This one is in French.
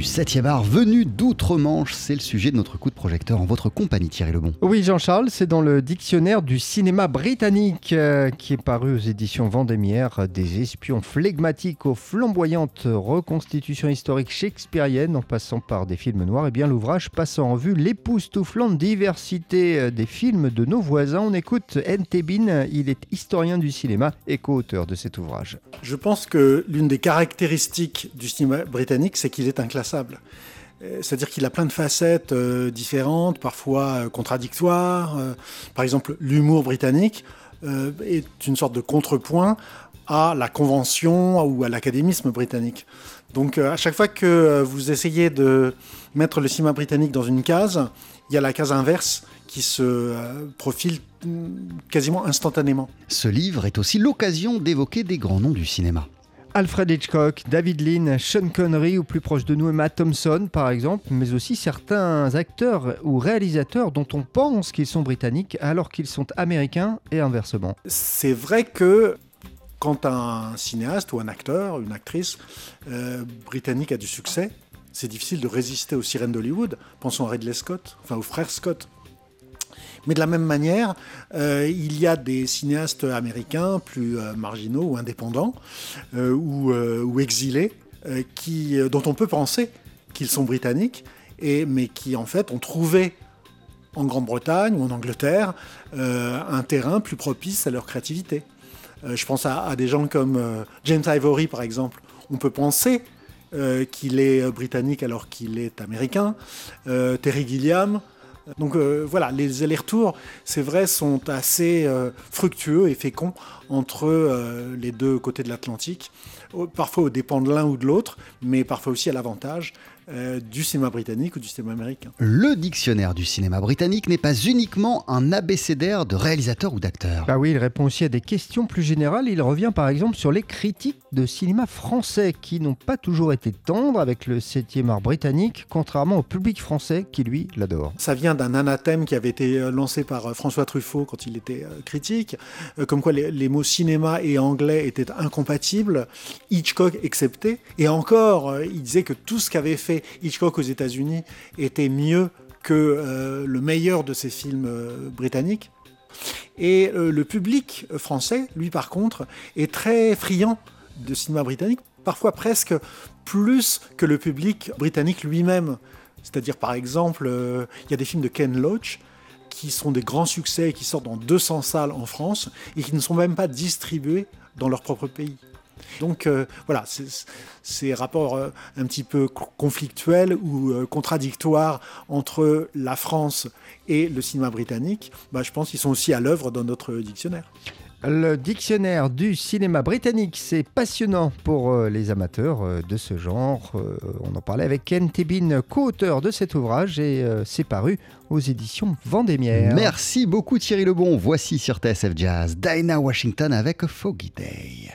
du 7e art venu d'outre-Manche. C'est le sujet de notre coup de projecteur en votre compagnie, Thierry Lebon. Oui, Jean-Charles, c'est dans le dictionnaire du cinéma britannique euh, qui est paru aux éditions Vendémiaire. Des espions flegmatiques aux flamboyantes reconstitutions historiques shakespeariennes en passant par des films noirs. Et eh bien, l'ouvrage passe en revue l'époustouflante diversité euh, des films de nos voisins. On écoute N. il est historien du cinéma et co-auteur de cet ouvrage. Je pense que l'une des caractéristiques du cinéma britannique, c'est qu'il est inclassable. Euh, c'est-à-dire qu'il a plein de facettes euh, différentes, parfois euh, contradictoires. par exemple, l'humour britannique est une sorte de contrepoint à la convention ou à l'académisme britannique. Donc à chaque fois que vous essayez de mettre le cinéma britannique dans une case, il y a la case inverse qui se profile mm, quasiment instantanément. Ce livre est aussi l'occasion d'évoquer des grands noms du cinéma. Alfred Hitchcock, David Lean, Sean Connery ou plus proche de nous Emma Thompson par exemple, mais aussi certains acteurs ou réalisateurs dont on pense qu'ils sont britanniques alors qu'ils sont américains et inversement. C'est vrai que quand un cinéaste ou un acteur, une actrice euh, britannique a du succès, c'est difficile de résister aux sirènes d'Hollywood. Pensons à Ridley Scott, enfin aux frères Scott. Mais de la même manière, euh, il y a des cinéastes américains plus euh, marginaux ou indépendants euh, ou, exilés dont on peut penser qu'ils sont britanniques, mais qui en fait ont trouvé en Grande-Bretagne ou en Angleterre un terrain plus propice à leur créativité. je pense à, des gens comme James Ivory par exemple. On peut penser qu'il est britannique alors qu'il est américain. Terry Gilliam, donc euh, voilà, les allers-retours, c'est vrai, sont assez euh, fructueux et féconds entre euh, les deux côtés de l'Atlantique, parfois au dépend de l'un ou de l'autre, mais parfois aussi à l'avantage euh, du cinéma britannique ou du cinéma américain. Le dictionnaire du cinéma britannique n'est pas uniquement un abécédaire de réalisateurs ou d'acteurs. Bah oui, il répond aussi à des questions plus générales. Il revient par exemple sur les critiques de cinéma français qui n'ont pas toujours été tendres avec le 7e art britannique, contrairement au public français qui lui l'adore. Ça vient d'un anathème qui avait été euh, lancé par euh, François Truffaut quand il était critique, comme quoi les, les mots cinéma et anglais étaient incompatibles, Hitchcock excepté. Et encore, il disait que tout ce qu'avait fait Hitchcock aux États-Unis était mieux que euh, le meilleur de ses films euh, britanniques. Et euh, le public français, lui par contre, est très friand de cinéma britannique, parfois presque plus que le public britannique lui-même. C'est-à-dire par exemple, il y a des films de Ken Loach qui sont des grands succès et qui sortent dans 200 salles en France et qui ne sont même pas distribués dans leur propre pays. Donc euh, voilà, ces rapports euh, un petit peu conflictuels ou euh, contradictoires entre la France et le cinéma britannique, bah, je pense qu'ils sont aussi à l'œuvre dans notre dictionnaire. Le dictionnaire du cinéma britannique, c'est passionnant pour les amateurs de ce genre. on en parlait avec Ken Tebin, co-auteur de cet ouvrage, et c'est paru aux éditions Vendémiaire. Merci beaucoup Thierry Lebon. Voici sur TSF Jazz Dinah Washington avec Foggy Day.